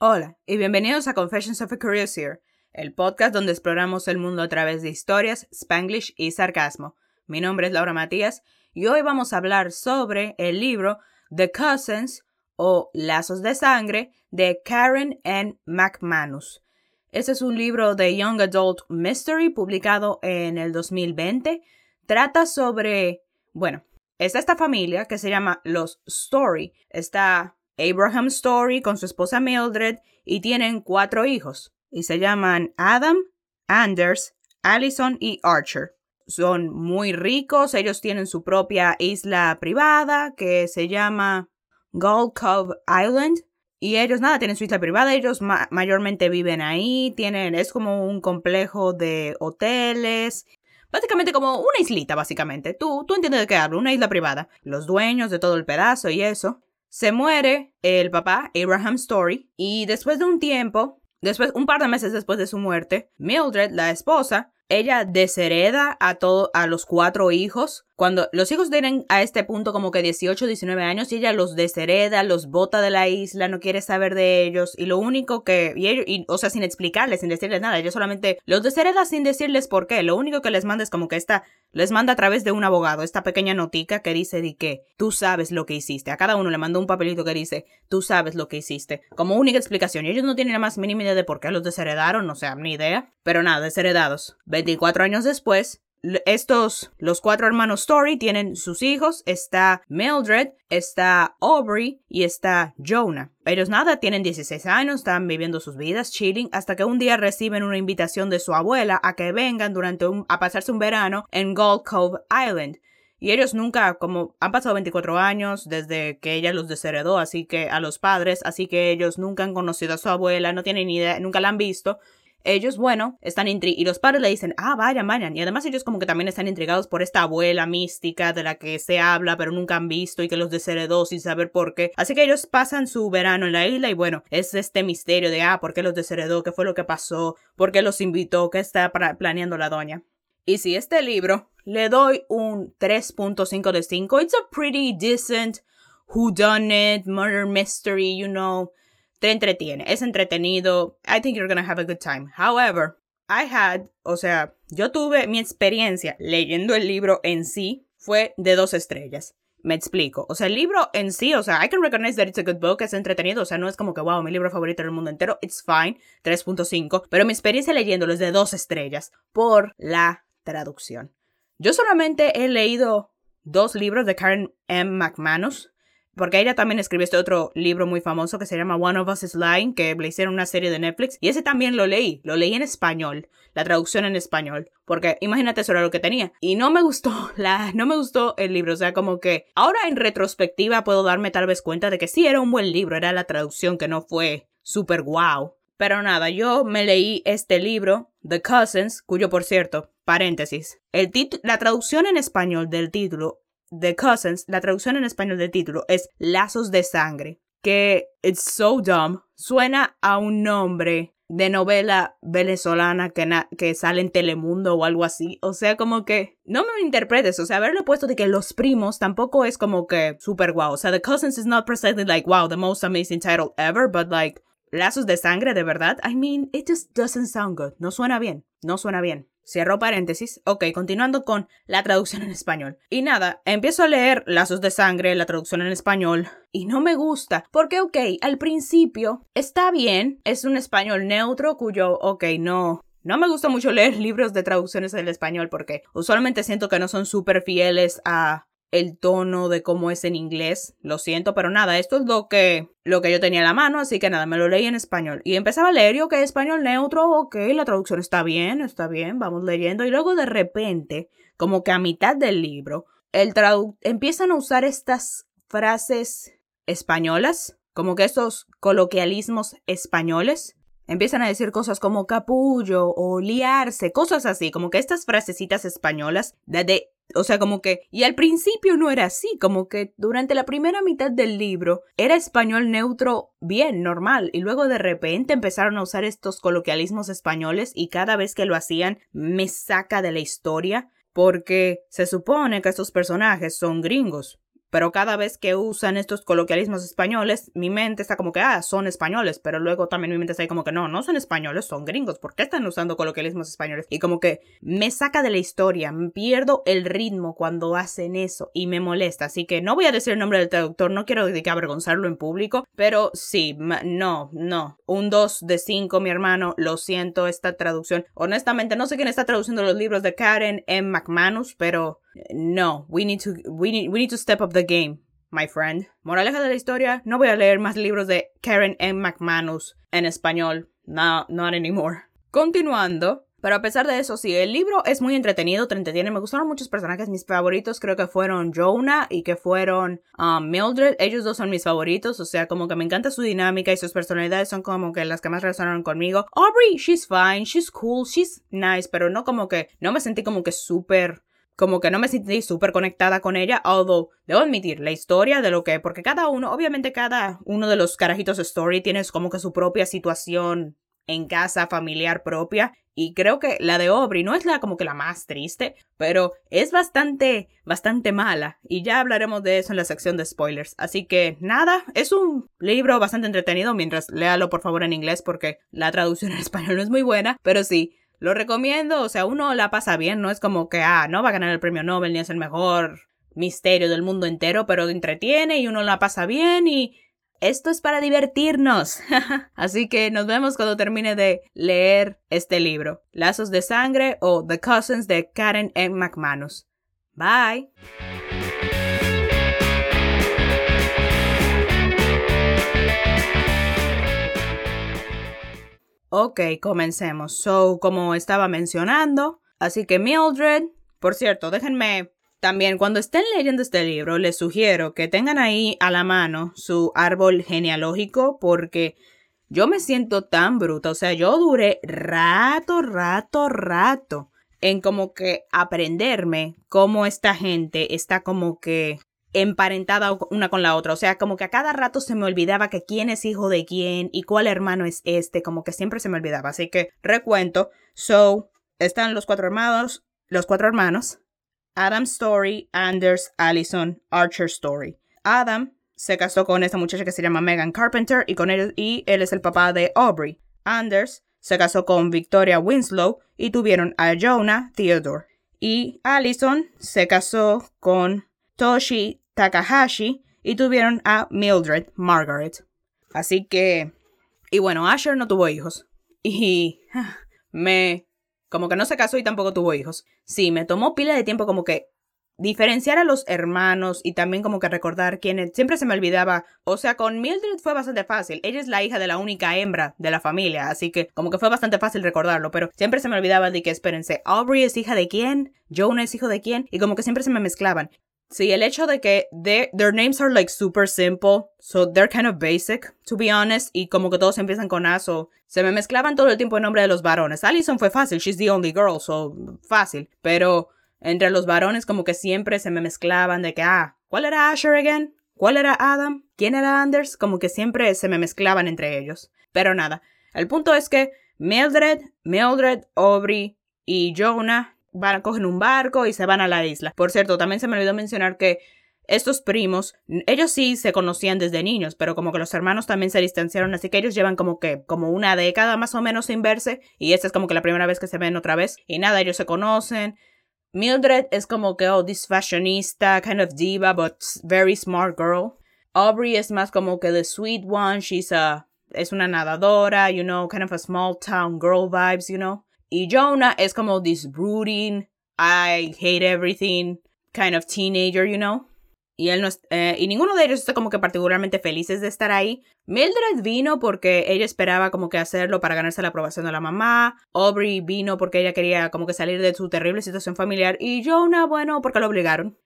Hola y bienvenidos a Confessions of a Curious el podcast donde exploramos el mundo a través de historias, spanglish y sarcasmo. Mi nombre es Laura Matías y hoy vamos a hablar sobre el libro The Cousins o Lazos de Sangre de Karen N. McManus. Este es un libro de Young Adult Mystery publicado en el 2020. Trata sobre, bueno, está esta familia que se llama los Story. Está Abraham Story con su esposa Mildred y tienen cuatro hijos y se llaman Adam, Anders, Allison y Archer. Son muy ricos, ellos tienen su propia isla privada que se llama Gold Cove Island y ellos nada, tienen su isla privada, ellos mayormente viven ahí, tienen, es como un complejo de hoteles Básicamente como una islita, básicamente. Tú, tú entiendes de qué hablo, una isla privada. Los dueños de todo el pedazo y eso. Se muere el papá, Abraham Story, y después de un tiempo, después, un par de meses después de su muerte, Mildred, la esposa, ella deshereda a todo, a los cuatro hijos. Cuando los hijos tienen a este punto como que 18, 19 años y ella los deshereda, los bota de la isla, no quiere saber de ellos. Y lo único que, y, o sea, sin explicarles, sin decirles nada, ella solamente los deshereda sin decirles por qué, lo único que les manda es como que esta, les manda a través de un abogado, esta pequeña notica que dice de que tú sabes lo que hiciste, a cada uno le manda un papelito que dice tú sabes lo que hiciste, como única explicación. Y ellos no tienen la más mínima idea de por qué los desheredaron, o sea, ni idea, pero nada, desheredados. 24 años después, estos, los cuatro hermanos Story tienen sus hijos, está Mildred, está Aubrey y está Jonah. Ellos nada, tienen 16 años, están viviendo sus vidas, chilling, hasta que un día reciben una invitación de su abuela a que vengan durante un, a pasarse un verano en Gold Cove Island. Y ellos nunca, como han pasado 24 años desde que ella los desheredó, así que a los padres, así que ellos nunca han conocido a su abuela, no tienen ni idea, nunca la han visto ellos, bueno, están intrigados. Y los padres le dicen, ah, vayan, vayan. Y además ellos como que también están intrigados por esta abuela mística de la que se habla, pero nunca han visto y que los desheredó sin saber por qué. Así que ellos pasan su verano en la isla y bueno, es este misterio de, ah, ¿por qué los desheredó? ¿Qué fue lo que pasó? ¿Por qué los invitó? ¿Qué está planeando la doña? Y si este libro le doy un 3.5 de 5, it's a pretty decent whodunit, murder mystery, you know te entretiene, es entretenido. I think you're gonna have a good time. However, I had, o sea, yo tuve mi experiencia leyendo el libro en sí fue de dos estrellas. Me explico. O sea, el libro en sí, o sea, I can recognize that it's a good book, es entretenido, o sea, no es como que, wow, mi libro favorito del mundo entero, it's fine, 3.5, pero mi experiencia leyéndolo es de dos estrellas por la traducción. Yo solamente he leído dos libros de Karen M. McManus, porque ella también escribió este otro libro muy famoso que se llama One of Us is Lying, que le hicieron una serie de Netflix, y ese también lo leí, lo leí en español, la traducción en español, porque imagínate eso era lo que tenía. Y no me gustó, la, no me gustó el libro, o sea, como que ahora en retrospectiva puedo darme tal vez cuenta de que sí era un buen libro, era la traducción que no fue súper wow. Pero nada, yo me leí este libro, The Cousins, cuyo por cierto, paréntesis, el la traducción en español del título The Cousins, la traducción en español del título es Lazos de Sangre, que it's so dumb, suena a un nombre de novela venezolana que, que sale en Telemundo o algo así. O sea, como que no me interpretes. O sea, haberlo puesto de que los primos tampoco es como que super guau. O sea, The Cousins is not precisely like, wow, the most amazing title ever, but like, lazos de sangre de verdad. I mean, it just doesn't sound good. No suena bien. No suena bien. Cierro paréntesis. Ok, continuando con la traducción en español. Y nada, empiezo a leer Lazos de Sangre, la traducción en español, y no me gusta. Porque, ok, al principio está bien, es un español neutro cuyo, ok, no, no me gusta mucho leer libros de traducciones en español porque usualmente siento que no son súper fieles a el tono de cómo es en inglés. Lo siento, pero nada, esto es lo que, lo que yo tenía en la mano, así que nada, me lo leí en español. Y empezaba a leer y ok, español neutro, ok, la traducción está bien, está bien, vamos leyendo. Y luego de repente, como que a mitad del libro, el empiezan a usar estas frases españolas, como que estos coloquialismos españoles. Empiezan a decir cosas como capullo o liarse, cosas así, como que estas frasecitas españolas de, de o sea, como que, y al principio no era así, como que durante la primera mitad del libro era español neutro bien, normal, y luego de repente empezaron a usar estos coloquialismos españoles y cada vez que lo hacían me saca de la historia porque se supone que estos personajes son gringos. Pero cada vez que usan estos coloquialismos españoles, mi mente está como que, ah, son españoles, pero luego también mi mente está ahí como que, no, no son españoles, son gringos, ¿por qué están usando coloquialismos españoles? Y como que me saca de la historia, pierdo el ritmo cuando hacen eso y me molesta, así que no voy a decir el nombre del traductor, no quiero que avergonzarlo en público, pero sí, no, no, un 2 de 5, mi hermano, lo siento, esta traducción, honestamente no sé quién está traduciendo los libros de Karen M. McManus, pero no, we need to, we need, we need to step up the game, my friend. Moraleja de la historia, no voy a leer más libros de Karen M. McManus en español. No, not anymore. Continuando, pero a pesar de eso, sí, el libro es muy entretenido, te entretiene. Me gustaron muchos personajes. Mis favoritos creo que fueron Jonah y que fueron um, Mildred. Ellos dos son mis favoritos. O sea, como que me encanta su dinámica y sus personalidades son como que las que más resonaron conmigo. Aubrey, she's fine, she's cool, she's nice, pero no como que, no me sentí como que súper como que no me sentí súper conectada con ella, although debo admitir la historia de lo que, porque cada uno, obviamente cada uno de los carajitos story tiene como que su propia situación en casa familiar propia y creo que la de Aubrey no es la como que la más triste, pero es bastante bastante mala y ya hablaremos de eso en la sección de spoilers. Así que nada, es un libro bastante entretenido mientras léalo por favor en inglés porque la traducción en español no es muy buena, pero sí, lo recomiendo, o sea, uno la pasa bien, no es como que, ah, no va a ganar el premio Nobel ni es el mejor misterio del mundo entero, pero entretiene y uno la pasa bien y esto es para divertirnos. Así que nos vemos cuando termine de leer este libro, Lazos de Sangre o The Cousins de Karen M. McManus. Bye. Ok, comencemos. So, como estaba mencionando, así que Mildred, por cierto, déjenme también cuando estén leyendo este libro, les sugiero que tengan ahí a la mano su árbol genealógico porque yo me siento tan bruta, o sea, yo duré rato, rato, rato en como que aprenderme cómo esta gente está como que emparentada una con la otra. O sea, como que a cada rato se me olvidaba que quién es hijo de quién y cuál hermano es este, como que siempre se me olvidaba. Así que recuento. So, están los cuatro hermanos, los cuatro hermanos. Adam Story, Anders, Allison, Archer Story. Adam se casó con esta muchacha que se llama Megan Carpenter y con él, y él es el papá de Aubrey. Anders se casó con Victoria Winslow y tuvieron a Jonah Theodore. Y Allison se casó con Toshi Takahashi y tuvieron a Mildred Margaret. Así que... Y bueno, Asher no tuvo hijos. Y me... Como que no se casó y tampoco tuvo hijos. Sí, me tomó pila de tiempo como que diferenciar a los hermanos y también como que recordar quiénes. Siempre se me olvidaba. O sea, con Mildred fue bastante fácil. Ella es la hija de la única hembra de la familia, así que como que fue bastante fácil recordarlo. Pero siempre se me olvidaba de que, espérense, Aubrey es hija de quién, Jonah es hijo de quién, y como que siempre se me mezclaban. Sí, el hecho de que their names are like super simple, so they're kind of basic, to be honest, y como que todos empiezan con A, so se me mezclaban todo el tiempo el nombre de los varones. Allison fue fácil, she's the only girl, so fácil, pero entre los varones como que siempre se me mezclaban de que, ah, ¿cuál era Asher again? ¿Cuál era Adam? ¿Quién era Anders? Como que siempre se me mezclaban entre ellos. Pero nada, el punto es que Mildred, Mildred, Aubrey y Jonah van, a coger un barco y se van a la isla. Por cierto, también se me olvidó mencionar que estos primos, ellos sí se conocían desde niños, pero como que los hermanos también se distanciaron, así que ellos llevan como que, como una década más o menos sin verse, y esta es como que la primera vez que se ven otra vez, y nada, ellos se conocen. Mildred es como que, oh, this fashionista, kind of diva, but very smart girl. Aubrey es más como que the sweet one, she's a, es una nadadora, you know, kind of a small town girl vibes, you know. Y Jonah es como this brooding, I hate everything kind of teenager, you know. Y él no eh, y ninguno de ellos está como que particularmente felices de estar ahí. Mildred vino porque ella esperaba como que hacerlo para ganarse la aprobación de la mamá. Aubrey vino porque ella quería como que salir de su terrible situación familiar. Y Jonah, bueno, porque lo obligaron.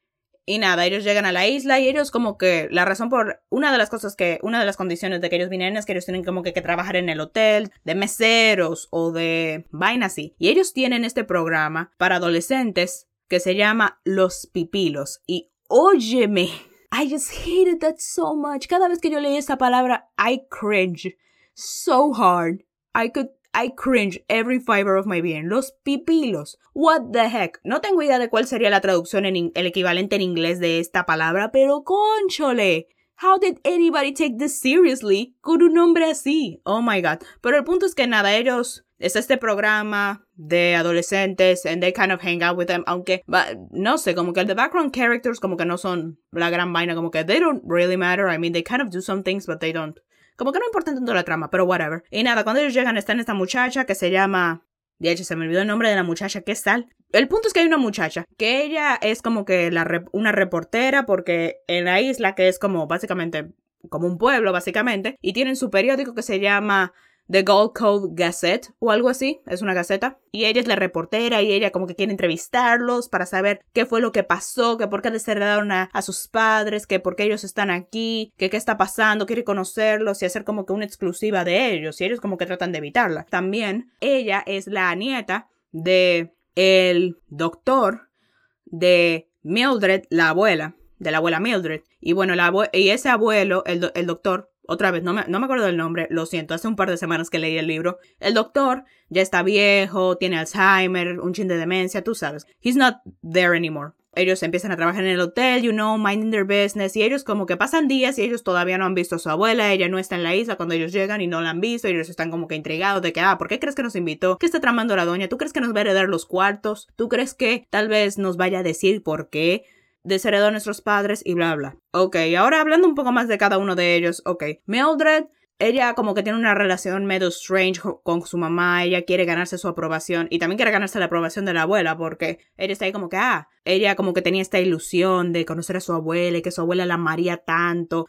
Y nada, ellos llegan a la isla y ellos como que la razón por una de las cosas que, una de las condiciones de que ellos vienen es que ellos tienen como que, que trabajar en el hotel, de meseros o de vainas así. Y ellos tienen este programa para adolescentes que se llama Los Pipilos. Y óyeme, I just hated that so much. Cada vez que yo leí esa palabra, I cringe so hard. I could I cringe every fiber of my being. Los pipilos. What the heck. No tengo idea de cuál sería la traducción en el equivalente en inglés de esta palabra, pero conchole. How did anybody take this seriously con un nombre así? Oh my god. Pero el punto es que nada, ellos es este programa de adolescentes and they kind of hang out with them, aunque no sé, como que the background characters como que no son la gran vaina, como que they don't really matter. I mean, they kind of do some things, but they don't. Como que no importa tanto la trama, pero whatever. Y nada, cuando ellos llegan están esta muchacha que se llama de hecho, se me olvidó el nombre de la muchacha que es tal. El punto es que hay una muchacha que ella es como que la una reportera porque en la isla que es como básicamente como un pueblo básicamente y tienen su periódico que se llama The Gold Cove Gazette o algo así, es una gaceta. Y ella es la reportera y ella como que quiere entrevistarlos para saber qué fue lo que pasó, que por qué desheredaron a, a sus padres, que por qué ellos están aquí, qué está pasando, quiere conocerlos y hacer como que una exclusiva de ellos y ellos como que tratan de evitarla. También ella es la nieta de el doctor de Mildred, la abuela, de la abuela Mildred. Y bueno, la y ese abuelo, el, el doctor, otra vez, no me, no me acuerdo del nombre, lo siento, hace un par de semanas que leí el libro. El doctor ya está viejo, tiene Alzheimer, un chin de demencia, tú sabes. He's not there anymore. Ellos empiezan a trabajar en el hotel, you know, minding their business, y ellos como que pasan días y ellos todavía no han visto a su abuela, ella no está en la isla cuando ellos llegan y no la han visto, y ellos están como que intrigados de que, ah, ¿por qué crees que nos invitó? ¿Qué está tramando la doña? ¿Tú crees que nos va a heredar los cuartos? ¿Tú crees que tal vez nos vaya a decir por qué? Desheredó a nuestros padres y bla bla. Ok, ahora hablando un poco más de cada uno de ellos, ok. Mildred ella como que tiene una relación medio strange con su mamá, ella quiere ganarse su aprobación y también quiere ganarse la aprobación de la abuela porque ella está ahí como que, ah, ella como que tenía esta ilusión de conocer a su abuela y que su abuela la amaría tanto,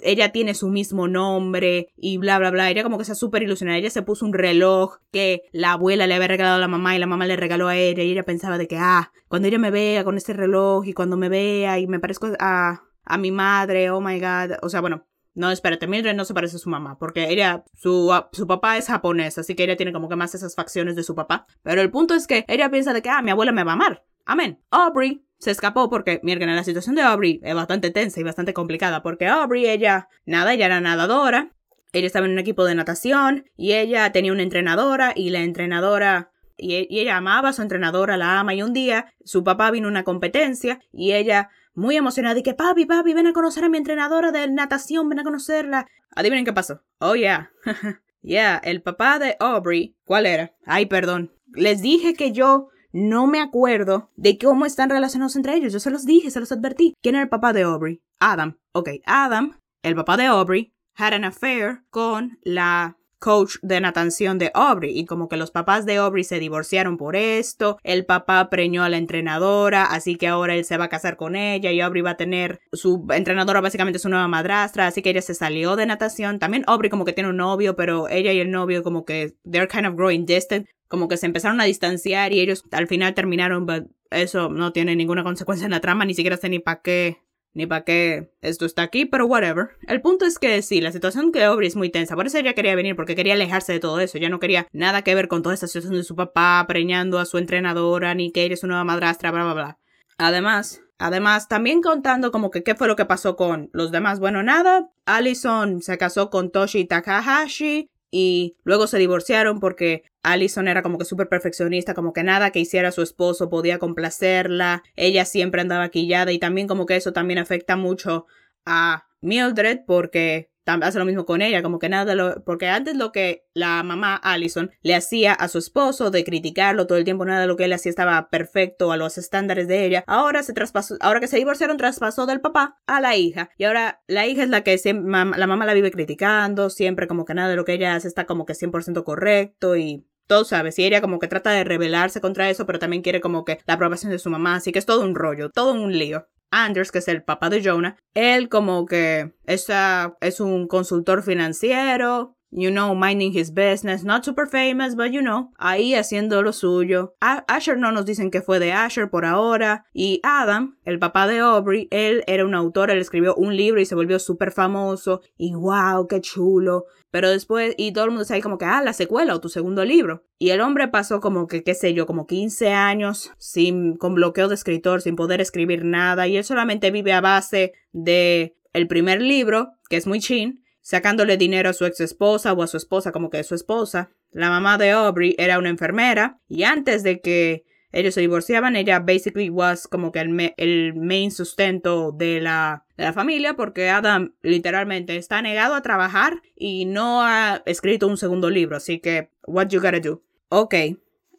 ella tiene su mismo nombre y bla, bla, bla, ella como que está súper ilusionada, ella se puso un reloj que la abuela le había regalado a la mamá y la mamá le regaló a ella y ella pensaba de que, ah, cuando ella me vea con este reloj y cuando me vea y me parezco a, a mi madre, oh my god, o sea, bueno, no, espérate, Mildred no se parece a su mamá, porque ella, su, su papá es japonés, así que ella tiene como que más esas facciones de su papá. Pero el punto es que ella piensa de que, ah, mi abuela me va a amar. Amén. Aubrey se escapó porque, miren, la situación de Aubrey es bastante tensa y bastante complicada, porque Aubrey, ella, nada, ella era nadadora, ella estaba en un equipo de natación y ella tenía una entrenadora y la entrenadora y, y, ella amaba a su entrenadora, la ama y un día su papá vino a una competencia y ella muy emocionada y que papi, papi, ven a conocer a mi entrenadora de natación, ven a conocerla. Adivinen qué pasó. Oh, yeah. yeah, el papá de Aubrey. ¿Cuál era? Ay, perdón. Les dije que yo no me acuerdo de cómo están relacionados entre ellos. Yo se los dije, se los advertí. ¿Quién era el papá de Aubrey? Adam. Ok, Adam, el papá de Aubrey, had an affair con la coach de natación de Aubrey y como que los papás de Aubrey se divorciaron por esto, el papá preñó a la entrenadora, así que ahora él se va a casar con ella y Aubrey va a tener su entrenadora básicamente su nueva madrastra, así que ella se salió de natación. También Aubrey como que tiene un novio, pero ella y el novio como que they're kind of growing distant, como que se empezaron a distanciar y ellos al final terminaron, but eso no tiene ninguna consecuencia en la trama, ni siquiera sé ni para qué ni para qué esto está aquí, pero whatever. El punto es que sí, la situación de Aubrey es muy tensa, por eso ella quería venir, porque quería alejarse de todo eso, ya no quería nada que ver con toda esta situación de su papá preñando a su entrenadora, ni que ella es su nueva madrastra, bla, bla, bla. Además, Además, también contando como que qué fue lo que pasó con los demás. Bueno, nada, Allison se casó con Toshi Takahashi y luego se divorciaron porque Allison era como que súper perfeccionista, como que nada que hiciera su esposo podía complacerla, ella siempre andaba quillada y también como que eso también afecta mucho a Mildred porque hace lo mismo con ella, como que nada, lo, porque antes lo que la mamá Allison le hacía a su esposo de criticarlo todo el tiempo, nada de lo que él hacía estaba perfecto a los estándares de ella, ahora se traspasó, ahora que se divorciaron, traspasó del papá a la hija, y ahora la hija es la que siempre, la mamá la vive criticando, siempre como que nada de lo que ella hace está como que 100% correcto y todo sabes, y ella como que trata de rebelarse contra eso, pero también quiere como que la aprobación de su mamá, así que es todo un rollo, todo un lío. Anders, que es el papá de Jonah, él como que es un consultor financiero, you know, minding his business, not super famous, but you know, ahí haciendo lo suyo. Asher no nos dicen que fue de Asher por ahora. Y Adam, el papá de Aubrey, él era un autor, él escribió un libro y se volvió súper famoso. Y wow, qué chulo. Pero después, y todo el mundo está ahí como que, ah, la secuela o tu segundo libro. Y el hombre pasó como que, qué sé yo, como 15 años sin, con bloqueo de escritor, sin poder escribir nada. Y él solamente vive a base de el primer libro, que es muy chin, sacándole dinero a su ex esposa o a su esposa como que es su esposa. La mamá de Aubrey era una enfermera y antes de que ellos se divorciaban, ella basically was como que el, el main sustento de la, de la familia porque Adam literalmente está negado a trabajar y no ha escrito un segundo libro, así que what you gotta do. Ok,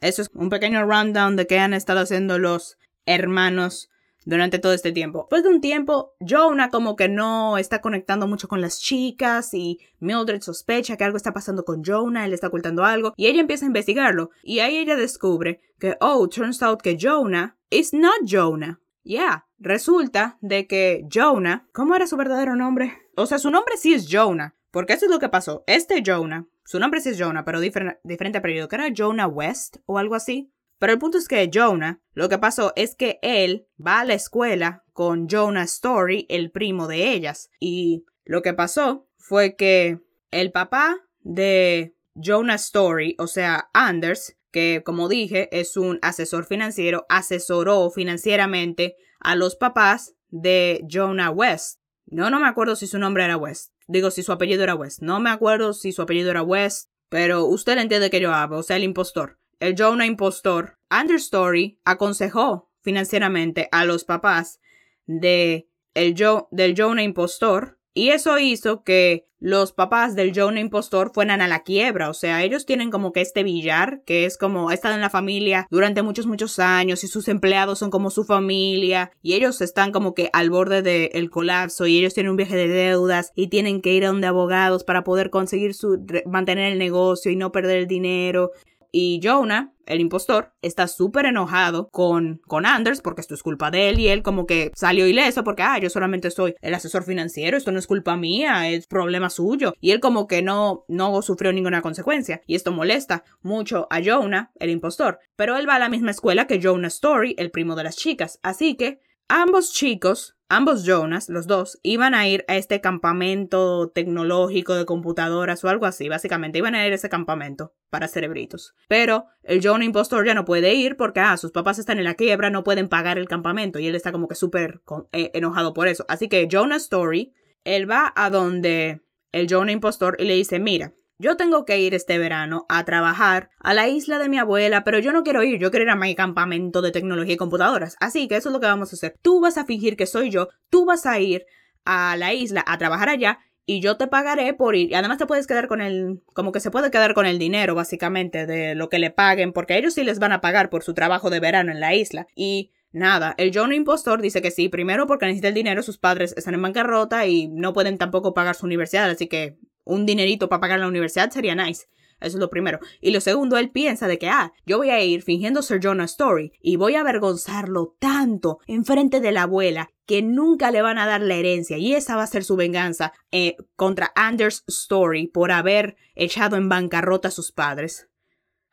eso es un pequeño rundown de qué han estado haciendo los hermanos durante todo este tiempo. Después de un tiempo, Jonah como que no está conectando mucho con las chicas y Mildred sospecha que algo está pasando con Jonah, él está ocultando algo y ella empieza a investigarlo y ahí ella descubre que, oh, turns out que Jonah is not Jonah. Yeah, resulta de que Jonah, ¿cómo era su verdadero nombre? O sea, su nombre sí es Jonah, porque eso es lo que pasó. Este Jonah, su nombre sí es Jonah, pero diferente apellido, que era Jonah West o algo así. Pero el punto es que Jonah, lo que pasó es que él va a la escuela con Jonah Story, el primo de ellas. Y lo que pasó fue que el papá de Jonah Story, o sea, Anders, que como dije es un asesor financiero, asesoró financieramente a los papás de Jonah West. No, no me acuerdo si su nombre era West. Digo, si su apellido era West. No me acuerdo si su apellido era West, pero usted entiende que yo hablo, o sea, el impostor el Jonah impostor, Understory aconsejó financieramente a los papás de el del Jonah impostor y eso hizo que los papás del Jonah impostor fueran a la quiebra. O sea, ellos tienen como que este billar, que es como, ha estado en la familia durante muchos, muchos años y sus empleados son como su familia y ellos están como que al borde del colapso y ellos tienen un viaje de deudas y tienen que ir a donde abogados para poder conseguir su, mantener el negocio y no perder el dinero. Y Jonah, el impostor, está súper enojado con, con Anders porque esto es culpa de él y él como que salió ileso porque, ah, yo solamente soy el asesor financiero, esto no es culpa mía, es problema suyo. Y él como que no, no sufrió ninguna consecuencia. Y esto molesta mucho a Jonah, el impostor. Pero él va a la misma escuela que Jonah Story, el primo de las chicas. Así que ambos chicos Ambos Jonas, los dos, iban a ir a este campamento tecnológico de computadoras o algo así, básicamente iban a ir a ese campamento para cerebritos. Pero el Jonah impostor ya no puede ir porque, ah, sus papás están en la quiebra, no pueden pagar el campamento y él está como que súper eh, enojado por eso. Así que Jonah Story, él va a donde el Jonah impostor y le dice, mira, yo tengo que ir este verano a trabajar a la isla de mi abuela, pero yo no quiero ir, yo quiero ir a mi campamento de tecnología y computadoras. Así que eso es lo que vamos a hacer. Tú vas a fingir que soy yo, tú vas a ir a la isla a trabajar allá y yo te pagaré por ir. Y además te puedes quedar con el, como que se puede quedar con el dinero básicamente de lo que le paguen, porque ellos sí les van a pagar por su trabajo de verano en la isla. Y Nada, el John Impostor dice que sí, primero porque necesita el dinero, sus padres están en bancarrota y no pueden tampoco pagar su universidad, así que un dinerito para pagar la universidad sería nice. Eso es lo primero. Y lo segundo, él piensa de que, ah, yo voy a ir fingiendo ser Jonah Story y voy a avergonzarlo tanto en frente de la abuela que nunca le van a dar la herencia y esa va a ser su venganza eh, contra Anders Story por haber echado en bancarrota a sus padres.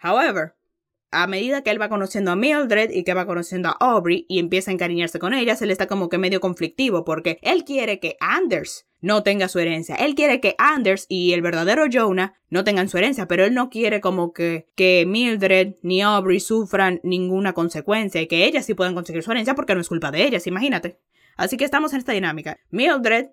However, a medida que él va conociendo a Mildred y que va conociendo a Aubrey y empieza a encariñarse con ella, se le está como que medio conflictivo porque él quiere que Anders no tenga su herencia. Él quiere que Anders y el verdadero Jonah no tengan su herencia, pero él no quiere como que, que Mildred ni Aubrey sufran ninguna consecuencia y que ellas sí puedan conseguir su herencia porque no es culpa de ellas, imagínate. Así que estamos en esta dinámica. Mildred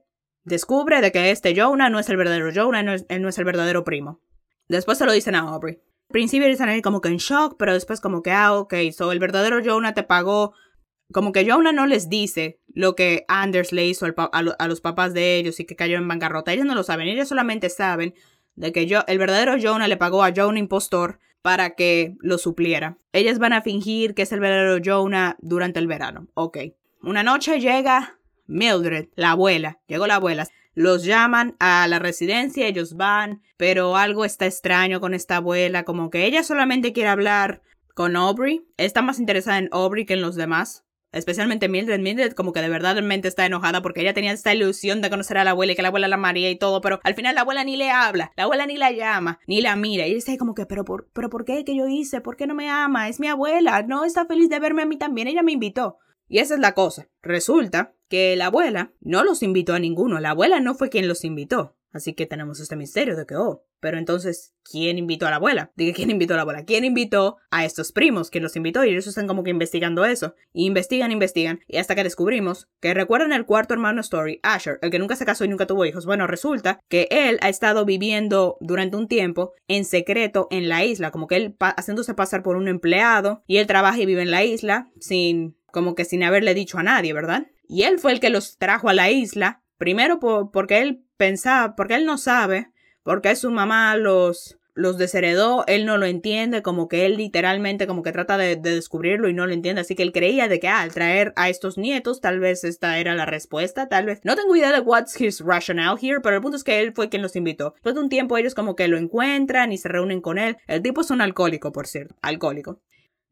descubre de que este Jonah no es el verdadero Jonah, no él no es el verdadero primo. Después se lo dicen a Aubrey principio están ahí como que en shock, pero después como que, ah, ok, so el verdadero Jonah te pagó. Como que Jonah no les dice lo que Anders le hizo a, los papás de ellos y que cayó en bancarrota. Ellos no lo saben, ellos solamente saben de que el verdadero Jonah le pagó a Jonah impostor para que lo supliera. Ellas van a fingir que es el verdadero Jonah durante el verano. Ok. Una noche llega Mildred, la abuela. Llegó la abuela. Los llaman a la residencia, ellos van, pero algo está extraño con esta abuela, como que ella solamente quiere hablar con Aubrey. Está más interesada en Aubrey que en los demás. Especialmente Mildred. Mildred como que de verdad realmente está enojada porque ella tenía esta ilusión de conocer a la abuela y que la abuela la maría y todo, pero al final la abuela ni le habla, la abuela ni la llama, ni la mira. Y dice como que, pero por, pero ¿por qué? ¿Qué yo hice? ¿Por qué no me ama? Es mi abuela, no está feliz de verme a mí también, ella me invitó. Y esa es la cosa. Resulta que la abuela no los invitó a ninguno. La abuela no fue quien los invitó. Así que tenemos este misterio de que, oh, pero entonces, ¿quién invitó a la abuela? Dije, ¿quién invitó a la abuela? ¿Quién invitó a estos primos? ¿Quién los invitó? Y ellos están como que investigando eso. Y investigan, investigan. Y hasta que descubrimos que recuerdan el cuarto hermano Story, Asher, el que nunca se casó y nunca tuvo hijos. Bueno, resulta que él ha estado viviendo durante un tiempo en secreto en la isla, como que él haciéndose pasar por un empleado. Y él trabaja y vive en la isla sin, como que sin haberle dicho a nadie, ¿verdad? Y él fue el que los trajo a la isla. Primero porque él pensaba, porque él no sabe porque su mamá los los desheredó, él no lo entiende, como que él literalmente como que trata de, descubrirlo y no lo entiende, así que él creía de que ah, al traer a estos nietos, tal vez esta era la respuesta, tal vez. No tengo idea de what's his rationale here, pero el punto es que él fue quien los invitó. Después de un tiempo ellos como que lo encuentran y se reúnen con él. El tipo es un alcohólico, por cierto, alcohólico.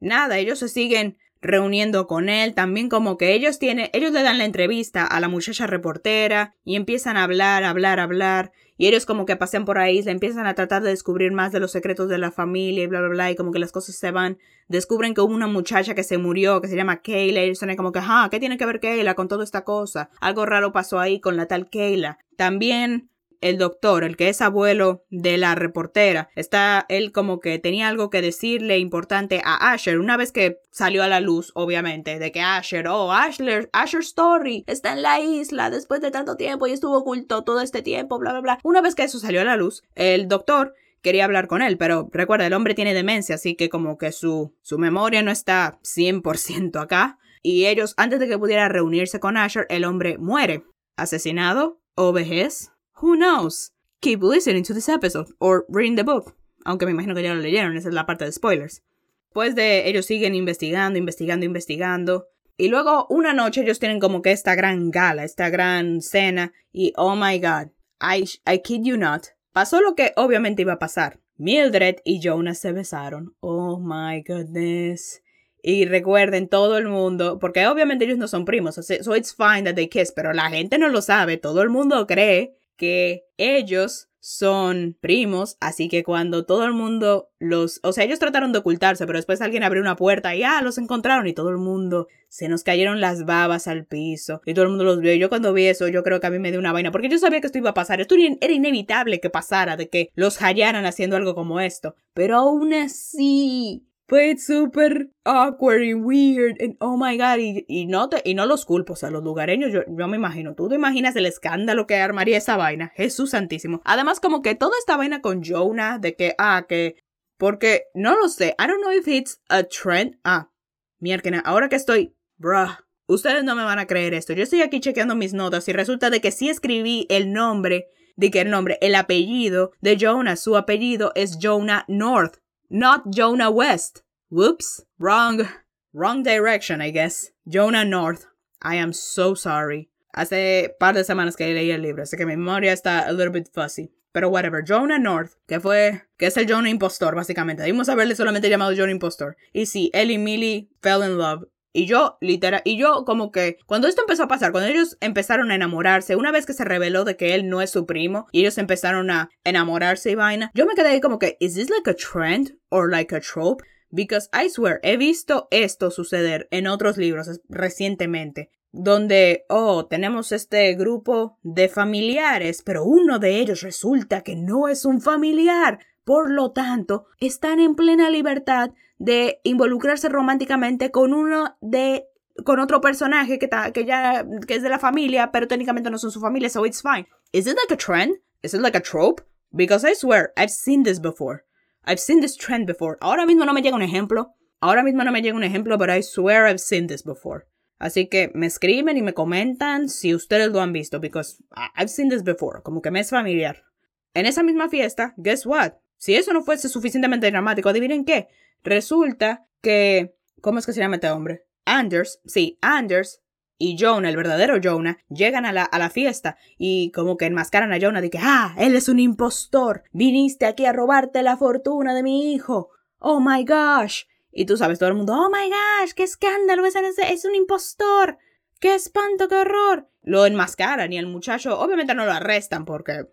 Nada, ellos se siguen reuniendo con él, también como que ellos tienen, ellos le dan la entrevista a la muchacha reportera y empiezan a hablar, hablar, hablar, y ellos como que pasean por ahí, le empiezan a tratar de descubrir más de los secretos de la familia y bla, bla, bla, y como que las cosas se van, descubren que hubo una muchacha que se murió, que se llama Kayla, y ellos están como que, ah, ¿qué tiene que ver Kayla con toda esta cosa? Algo raro pasó ahí con la tal Kayla. También el doctor, el que es abuelo de la reportera, está él como que tenía algo que decirle importante a Asher una vez que salió a la luz, obviamente, de que Asher, oh, Asher, Asher Story está en la isla después de tanto tiempo y estuvo oculto todo este tiempo, bla, bla, bla. Una vez que eso salió a la luz, el doctor quería hablar con él, pero recuerda, el hombre tiene demencia, así que como que su, su memoria no está 100% acá. Y ellos, antes de que pudiera reunirse con Asher, el hombre muere. ¿Asesinado? ¿O vejez? Who knows? Keep listening to this episode or reading the book. Aunque me imagino que ya lo leyeron, esa es la parte de spoilers. Después de ellos siguen investigando, investigando, investigando. Y luego una noche ellos tienen como que esta gran gala, esta gran cena. Y oh my god, I, I kid you not. Pasó lo que obviamente iba a pasar. Mildred y Jonas se besaron. Oh my goodness. Y recuerden todo el mundo, porque obviamente ellos no son primos, so it's fine that they kiss, pero la gente no lo sabe, todo el mundo cree que ellos son primos, así que cuando todo el mundo los, o sea, ellos trataron de ocultarse, pero después alguien abrió una puerta y ah, los encontraron y todo el mundo se nos cayeron las babas al piso y todo el mundo los vio. Y yo cuando vi eso, yo creo que a mí me dio una vaina, porque yo sabía que esto iba a pasar, esto era inevitable que pasara, de que los hallaran haciendo algo como esto, pero aún así fue súper awkward y weird. And, oh my god. Y, no te, y no los culpo. O sea, los lugareños, yo, yo me imagino. Tú te imaginas el escándalo que armaría esa vaina. Jesús Santísimo. Además, como que toda esta vaina con Jonah. De que, ah, que. Porque no lo sé. I don't know if it's a trend. Ah, mierda. Ahora que estoy. Bruh. Ustedes no me van a creer esto. Yo estoy aquí chequeando mis notas y resulta de que sí escribí el nombre. De que el nombre, el apellido de Jonah. Su apellido es Jonah North not Jonah West. Whoops, wrong, wrong direction, I guess. Jonah North. I am so sorry. Hace par de semanas que leí el libro, así que mi memoria está a little bit fuzzy. Pero whatever, Jonah North, que fue, que es el Jonah impostor, básicamente. Debimos haberle solamente llamado Jonah impostor. Y sí, él y Millie fell in love. Y yo, literal, y yo como que, cuando esto empezó a pasar, cuando ellos empezaron a enamorarse, una vez que se reveló de que él no es su primo, y ellos empezaron a enamorarse y vaina, yo me quedé ahí como que, ¿is this like a trend or like a trope? Because I swear, he visto esto suceder en otros libros recientemente, donde, oh, tenemos este grupo de familiares, pero uno de ellos resulta que no es un familiar. Por lo tanto, están en plena libertad de involucrarse románticamente con uno de con otro personaje que, que ya que es de la familia, pero técnicamente no son su familia, so it's fine. Is it like a trend? Is it like a trope? Because I swear, I've seen this before. I've seen this trend before. Ahora mismo no me llega un ejemplo. Ahora mismo no me llega un ejemplo, but I swear I've seen this before. Así que me escriben y me comentan si ustedes lo han visto, because I've seen this before. Como que me es familiar. En esa misma fiesta, guess what? Si eso no fuese suficientemente dramático, adivinen qué. Resulta que. ¿Cómo es que se llama este hombre? Anders. Sí, Anders y Jonah, el verdadero Jonah, llegan a la, fiesta y como que enmascaran a Jonah de que, ah, él es un impostor, viniste aquí a robarte la fortuna de mi hijo, oh my gosh. Y tú sabes, todo el mundo, oh my gosh, qué escándalo, es, es un impostor, qué espanto, qué horror. Lo enmascaran y el muchacho, obviamente no lo arrestan porque,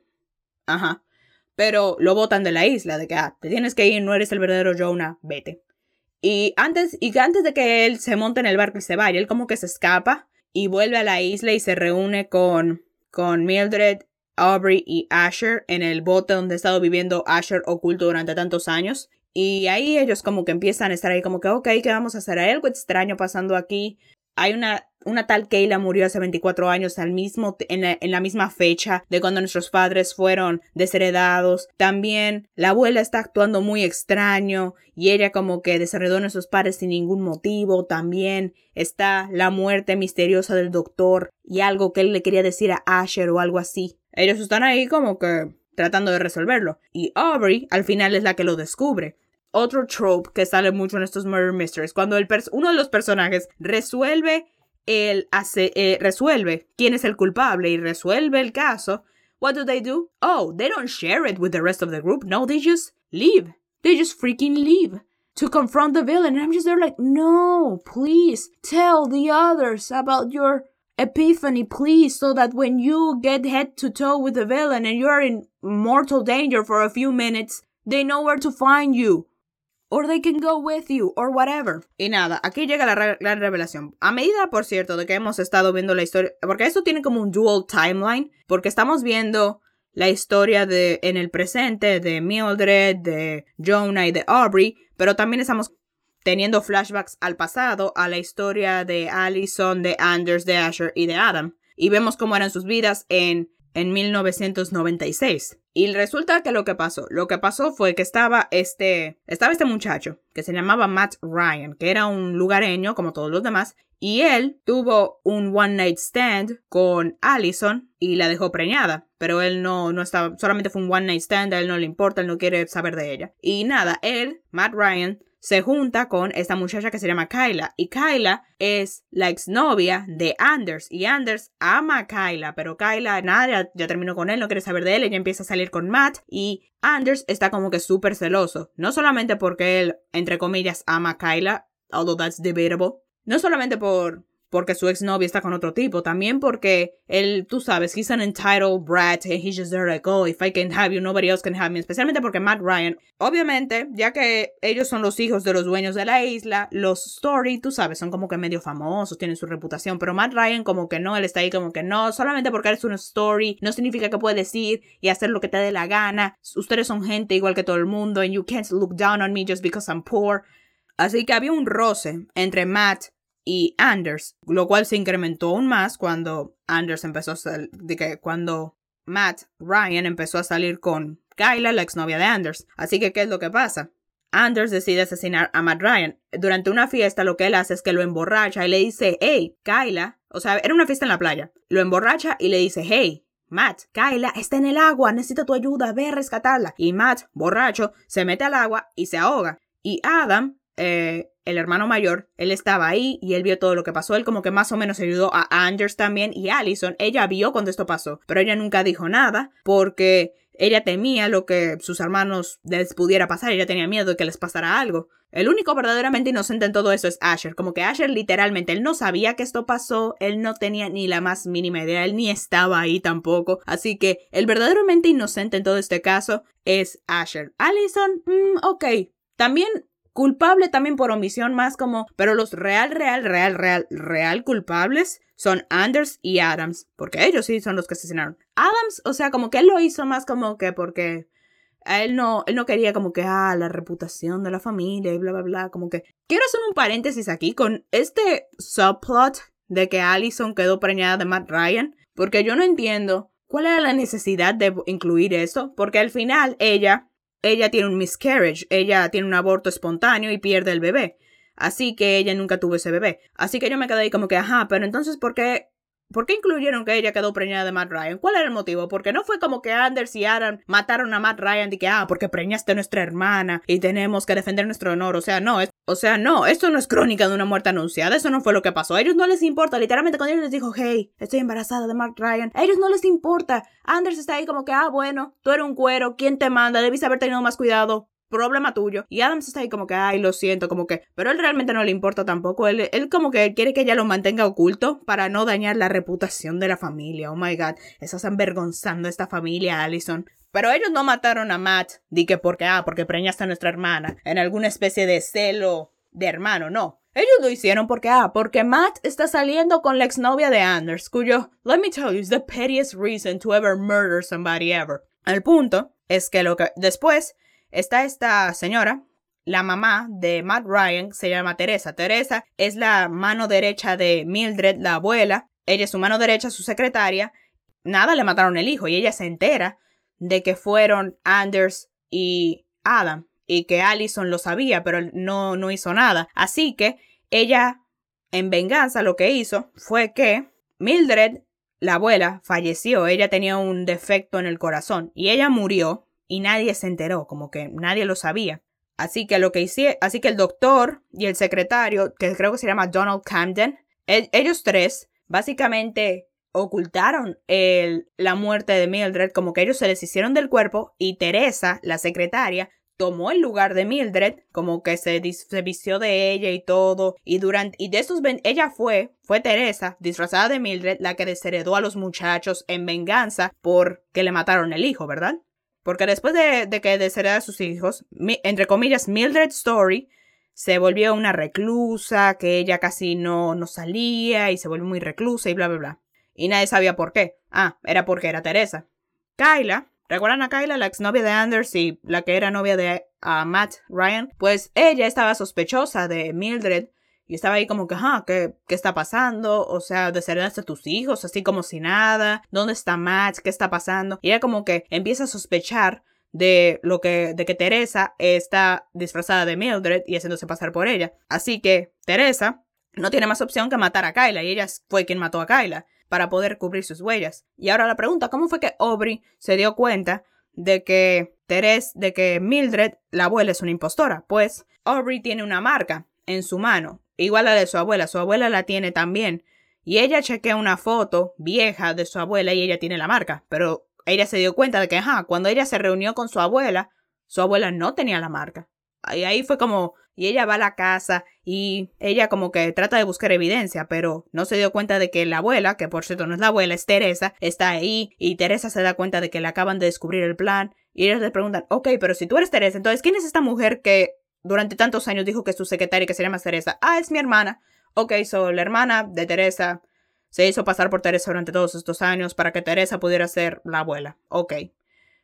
ajá, pero lo botan de la isla, de que, ah, te tienes que ir, no eres el verdadero Jonah, vete. Y antes, y antes de que él se monte en el barco y se vaya, él como que se escapa y vuelve a la isla y se reúne con, con Mildred Aubrey y Asher en el bote donde ha estado viviendo Asher oculto durante tantos años. Y ahí ellos como que empiezan a estar ahí como que, ok, ¿qué vamos a hacer? Algo extraño pasando aquí. Hay una, una tal Kayla murió hace 24 años al mismo, en la, en la misma fecha de cuando nuestros padres fueron desheredados. También la abuela está actuando muy extraño y ella como que desheredó a nuestros padres sin ningún motivo. También está la muerte misteriosa del doctor y algo que él le quería decir a Asher o algo así. Ellos están ahí como que tratando de resolverlo. Y Aubrey al final es la que lo descubre otro trope que sale mucho en estos murder mysteries, cuando el uno de los personajes resuelve el hace, eh, resuelve quién es el culpable y resuelve el caso, what do they do? Oh, they don't share it with the rest of the group. No, they just leave. They just freaking leave to confront the villain. And I'm just there like, no, please tell the others about your epiphany, please, so that when you get head to toe with the villain and you're in mortal danger for a few minutes, they know where to find you. Or they can go with you, or whatever. Y nada, aquí llega la gran revelación. A medida, por cierto, de que hemos estado viendo la historia, porque esto tiene como un dual timeline, porque estamos viendo la historia de en el presente de Mildred, de Jonah y de Aubrey, pero también estamos teniendo flashbacks al pasado, a la historia de Allison, de Anders, de Asher y de Adam. Y vemos cómo eran sus vidas en en 1996. Y resulta que lo que pasó, lo que pasó fue que estaba este, estaba este muchacho que se llamaba Matt Ryan, que era un lugareño como todos los demás, y él tuvo un one night stand con Allison y la dejó preñada, pero él no, no estaba, solamente fue un one night stand, a él no le importa, él no quiere saber de ella. Y nada, él, Matt Ryan, se junta con esta muchacha que se llama Kyla. Y Kyla es la exnovia de Anders. Y Anders ama a Kyla, pero Kyla nada, ya, terminó con él, no quiere saber de él. Ella empieza a salir con Matt. Y Anders está como que súper celoso. No solamente porque él, entre comillas, ama a Kyla, although that's debatable. No solamente por porque su exnovia está con otro tipo, también porque él, tú sabes, he's an entitled brat and he's just there like, oh, if I can have you, nobody else can have me, especialmente porque Matt Ryan, obviamente, ya que ellos son los hijos de los dueños de la isla, los Story, tú sabes, son como que medio famosos, tienen su reputación, pero Matt Ryan como que no, él está ahí como que no, solamente porque eres un Story, no significa que puedes decir y hacer lo que te dé la gana, ustedes son gente igual que todo el mundo and you can't look down on me just because I'm poor. Así que había un roce entre Matt y Anders, lo cual se incrementó aún más cuando Anders empezó a de que cuando Matt Ryan empezó a salir con Kyla, la exnovia de Anders. Así que, ¿qué es lo que pasa? Anders decide asesinar a Matt Ryan. Durante una fiesta lo que él hace es que lo emborracha y le dice, hey, Kyla, o sea, era una fiesta en la playa, lo emborracha y le dice, hey, Matt, Kyla está en el agua, necesita tu ayuda, ve a rescatarla. Y Matt, borracho, se mete al agua y se ahoga. Y Adam, eh, el hermano mayor, él estaba ahí y él vio todo lo que pasó. Él como que más o menos ayudó a Anders también y Allison. Ella vio cuando esto pasó, pero ella nunca dijo nada porque ella temía lo que sus hermanos les pudiera pasar. Ella tenía miedo de que les pasara algo. El único verdaderamente inocente en todo eso es Asher. Como que Asher literalmente, él no sabía que esto pasó, él no tenía ni la más mínima idea, él ni estaba ahí tampoco. Así que el verdaderamente inocente en todo este caso es Asher. Allison, mm, ok. También Culpable también por omisión más como, pero los real, real, real, real, real culpables son Anders y Adams, porque ellos sí son los que asesinaron. Adams, o sea, como que él lo hizo más como que porque a él no, él no quería como que, ah, la reputación de la familia y bla, bla, bla, como que... Quiero hacer un paréntesis aquí con este subplot de que Allison quedó preñada de Matt Ryan, porque yo no entiendo cuál era la necesidad de incluir eso, porque al final ella ella tiene un miscarriage, ella tiene un aborto espontáneo y pierde el bebé. Así que ella nunca tuvo ese bebé. Así que yo me quedé ahí como que, ajá, pero entonces, ¿por qué ¿Por qué incluyeron que ella quedó preñada de Matt Ryan? ¿Cuál era el motivo? Porque no fue como que Anders y Aaron mataron a Matt Ryan y que, ah, porque preñaste a nuestra hermana y tenemos que defender nuestro honor. O sea, no, o sea, no, esto no es crónica de una muerte anunciada, eso no fue lo que pasó. A ellos no les importa, literalmente cuando ellos les dijo, hey, estoy embarazada de Matt Ryan, a ellos no les importa. Anders está ahí como que, ah, bueno, tú eres un cuero, ¿quién te manda? Debiste haber tenido más cuidado problema tuyo. Y Adams está ahí como que, ay, lo siento, como que, pero él realmente no le importa tampoco. Él, él como que quiere que ella lo mantenga oculto para no dañar la reputación de la familia. Oh my god, estás avergonzando a esta familia, Allison. Pero ellos no mataron a Matt, di que porque, ah, porque preñaste a nuestra hermana, en alguna especie de celo de hermano, no. Ellos lo hicieron porque, ah, porque Matt está saliendo con la exnovia de Anders, cuyo, let me tell you, is the pettiest reason to ever murder somebody ever. El punto es que lo que después está esta señora, la mamá de Matt Ryan, se llama Teresa. Teresa es la mano derecha de Mildred, la abuela. Ella es su mano derecha, su secretaria. Nada, le mataron el hijo y ella se entera de que fueron Anders y Adam y que Allison lo sabía, pero no, no hizo nada. Así que ella, en venganza, lo que hizo fue que Mildred, la abuela, falleció. Ella tenía un defecto en el corazón y ella murió y nadie se enteró, como que nadie lo sabía. Así que lo que hice, así que el doctor y el secretario, que creo que se llama Donald Camden, ellos tres básicamente ocultaron el, la muerte de Mildred, como que ellos se les hicieron del cuerpo y Teresa, la secretaria, tomó el lugar de Mildred, como que se, se vistió de ella y todo, y durante, y de esos, ella fue, fue Teresa, disfrazada de Mildred, la que desheredó a los muchachos en venganza por que le mataron el hijo, ¿verdad? Porque después de, de que desheredó a sus hijos, entre comillas, Mildred Story se volvió una reclusa, que ella casi no, no salía y se volvió muy reclusa y bla, bla, bla. Y nadie sabía por qué. Ah, era porque era Teresa. Kyla, ¿Recuerdan a Kyla, la exnovia de Anders y la que era novia de Matt Ryan? Pues ella estaba sospechosa de Mildred y estaba ahí como que, ajá, ¿qué, ¿qué está pasando? O sea, desheredaste a tus hijos, así como si nada. ¿Dónde está Matt? ¿Qué está pasando? Y ella como que empieza a sospechar de lo que, de que Teresa está disfrazada de Mildred y haciéndose pasar por ella. Así que Teresa no tiene más opción que matar a Kyla y ella fue quien mató a Kyla para poder cubrir sus huellas. Y ahora la pregunta, ¿cómo fue que Aubrey se dio cuenta de que Teres, de que Mildred, la abuela, es una impostora? Pues Aubrey tiene una marca en su mano, igual la de su abuela, su abuela la tiene también. Y ella chequea una foto vieja de su abuela y ella tiene la marca, pero ella se dio cuenta de que, ajá, cuando ella se reunió con su abuela, su abuela no tenía la marca. Y ahí fue como, y ella va a la casa y ella como que trata de buscar evidencia, pero no se dio cuenta de que la abuela, que por cierto no es la abuela, es Teresa, está ahí y Teresa se da cuenta de que le acaban de descubrir el plan y ellos le preguntan, ok, pero si tú eres Teresa, entonces ¿quién es esta mujer que durante tantos años dijo que es tu secretaria que se llama Teresa? Ah, es mi hermana. Ok, so la hermana de Teresa se hizo pasar por Teresa durante todos estos años para que Teresa pudiera ser la abuela. Ok.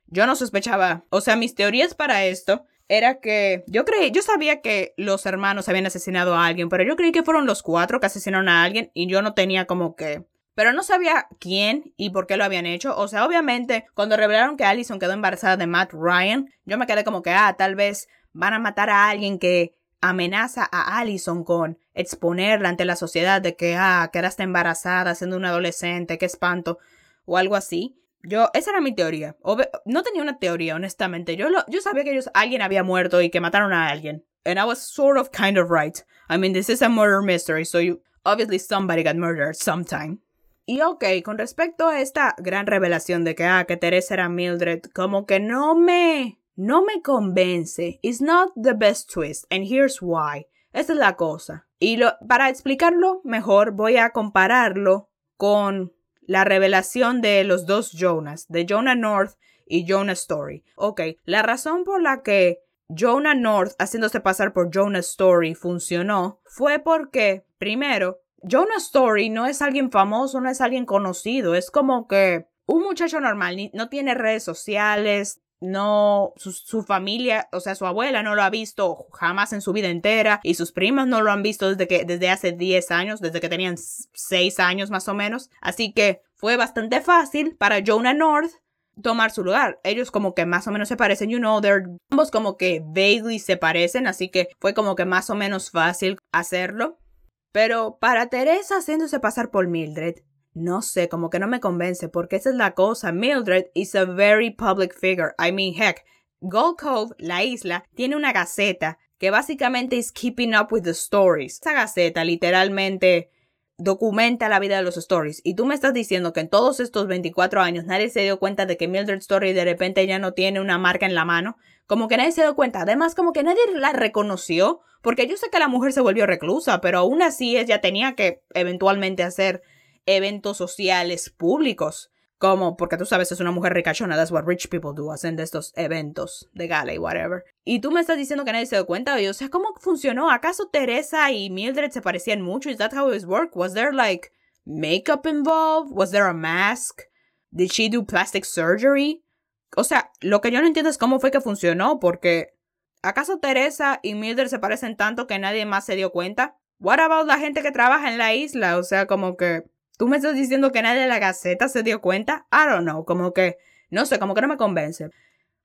Yo no sospechaba, o sea, mis teorías para esto era que yo creí, yo sabía que los hermanos habían asesinado a alguien, pero yo creí que fueron los cuatro que asesinaron a alguien y yo no tenía como que... Pero no sabía quién y por qué lo habían hecho. O sea, obviamente, cuando revelaron que Allison quedó embarazada de Matt Ryan, yo me quedé como que, ah, tal vez van a matar a alguien que amenaza a Allison con exponerla ante la sociedad de que, ah, quedaste embarazada siendo una adolescente, qué espanto, o algo así. Yo, esa era mi teoría. no tenía una teoría, honestamente. Yo, lo, yo sabía que ellos, alguien había muerto y que mataron a alguien. And I was sort of kind of right. I mean, this is a murder mystery, so you, obviously somebody got murdered sometime. Y ok, con respecto a esta gran revelación de que, ah, que Teresa era Mildred, como que no me, no me convence. It's not the best twist, and here's why. Esa es la cosa. Y lo, para explicarlo mejor, voy a compararlo con la revelación de los dos Jonas, de Jonah North y Jonah Story. Ok, la razón por la que Jonah North haciéndose pasar por Jonah Story funcionó fue porque, primero, Jonah Story no es alguien famoso, no es alguien conocido, es como que un muchacho normal, no tiene redes sociales, no, su, familia, o sea, su abuela no lo ha visto jamás en su vida entera y sus primas no lo han visto desde que, desde hace 10 años, desde que tenían 6 años más o menos. Así que fue bastante fácil para Jonah North tomar su lugar. Ellos como que más o menos se parecen, you know, they're ambos como que vaguely se parecen, así que fue como que más o menos fácil hacerlo. Pero para Teresa haciéndose pasar por Mildred, no sé, como que no me convence, porque esa es la cosa. Mildred is a very public figure. I mean, heck, Gold Cove, la isla, tiene una gaceta que básicamente es keeping up with the stories. Esa gaceta literalmente documenta la vida de los stories. Y tú me estás diciendo que en todos estos 24 años nadie se dio cuenta de que Mildred Story de repente ya no tiene una marca en la mano. Como que nadie se dio cuenta. Además, como que nadie la reconoció. Porque yo sé que la mujer se volvió reclusa, pero aún así ella tenía que eventualmente hacer eventos sociales públicos. como porque tú sabes es una mujer ricachona, that's what rich people do, hacen de estos eventos de gala y whatever. Y tú me estás diciendo que nadie se dio cuenta, o sea, ¿cómo funcionó? ¿Acaso Teresa y Mildred se parecían mucho? Is that how it worked? Was there like makeup involved? Was there a mask? Did she do plastic surgery? O sea, lo que yo no entiendo es cómo fue que funcionó, porque ¿acaso Teresa y Mildred se parecen tanto que nadie más se dio cuenta? What about la gente que trabaja en la isla? O sea, como que ¿Tú me estás diciendo que nadie de la Gaceta se dio cuenta? I don't know, como que, no sé, como que no me convence.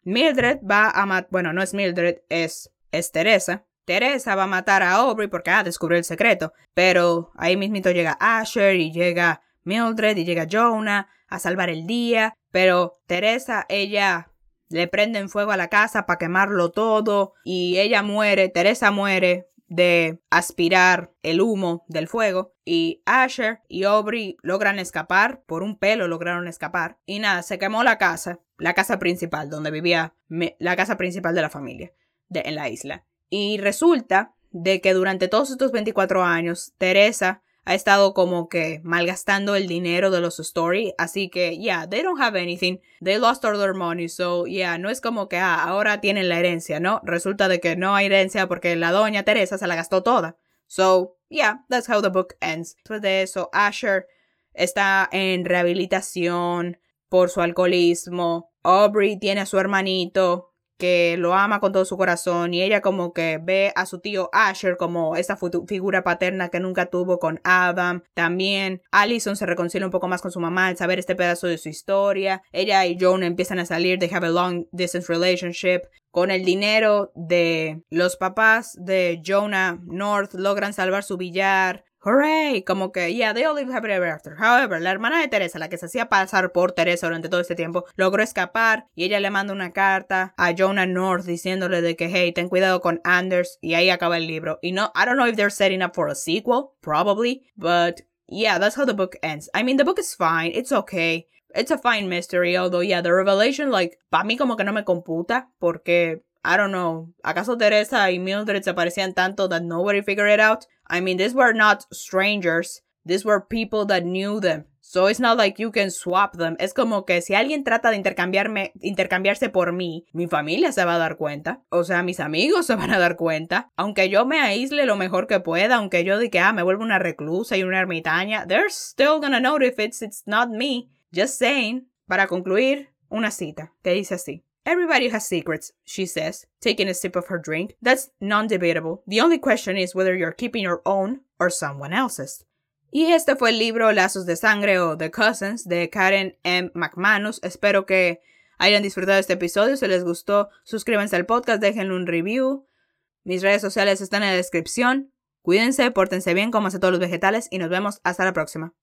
Mildred va a matar, bueno, no es Mildred, es, es Teresa. Teresa va a matar a Aubrey porque, ah, descubrió el secreto. Pero ahí mismito llega Asher y llega Mildred y llega Jonah a salvar el día. Pero Teresa, ella le prende en fuego a la casa para quemarlo todo y ella muere, Teresa muere de aspirar el humo del fuego y Asher y Aubrey logran escapar, por un pelo lograron escapar y nada, se quemó la casa, la casa principal donde vivía la casa principal de la familia de, en la isla. Y resulta de que durante todos estos 24 años Teresa ha estado como que malgastando el dinero de los story, así que yeah, they don't have anything, they lost all their money, so yeah, no es como que ah, ahora tienen la herencia, ¿no? Resulta de que no hay herencia porque la doña Teresa se la gastó toda. So, yeah, that's how the book ends. Después de eso, Asher está en rehabilitación por su alcoholismo. Aubrey tiene a su hermanito que lo ama con todo su corazón y ella como que ve a su tío Asher como esa figura paterna que nunca tuvo con Adam. También Allison se reconcilia un poco más con su mamá al saber este pedazo de su historia. Ella y Jonah empiezan a salir, they have a long distance relationship. Con el dinero de los papás de Jonah North logran salvar su billar. Hooray, como que, yeah, they all live happily ever after. However, la hermana de Teresa, la que se hacía pasar por Teresa durante todo este tiempo, logró escapar y ella le manda una carta a Jonah North diciéndole de que, hey, ten cuidado con Anders y ahí acaba el libro. Y no, I don't know if they're setting up for a sequel, probably, but yeah, that's how the book ends. I mean, the book is fine, it's okay. It's a fine mystery, although yeah, the revelation, like, para mí como que no me computa, porque I don't know. ¿Acaso Teresa y Mildred se parecían tanto that nobody figured it out? I mean, these were not strangers. These were people that knew them. So it's not like you can swap them. Es como que si alguien trata de intercambiarme, intercambiarse por mí, mi familia se va a dar cuenta. O sea, mis amigos se van a dar cuenta. Aunque yo me aísle lo mejor que pueda, aunque yo diga ah, me vuelvo una reclusa y una ermitaña, they're still gonna know if it's, it's not me. Just saying. Para concluir, una cita que dice así. Everybody has secrets, she says, taking a sip of her drink. That's non debatable. The only question is whether you're keeping your own or someone else's. Y este fue el libro Lazos de Sangre o The Cousins de Karen M. McManus. Espero que hayan disfrutado este episodio. Si les gustó, suscríbanse al podcast, déjenle un review. Mis redes sociales están en la descripción. Cuídense, pórtense bien, hace todos los vegetales y nos vemos hasta la próxima.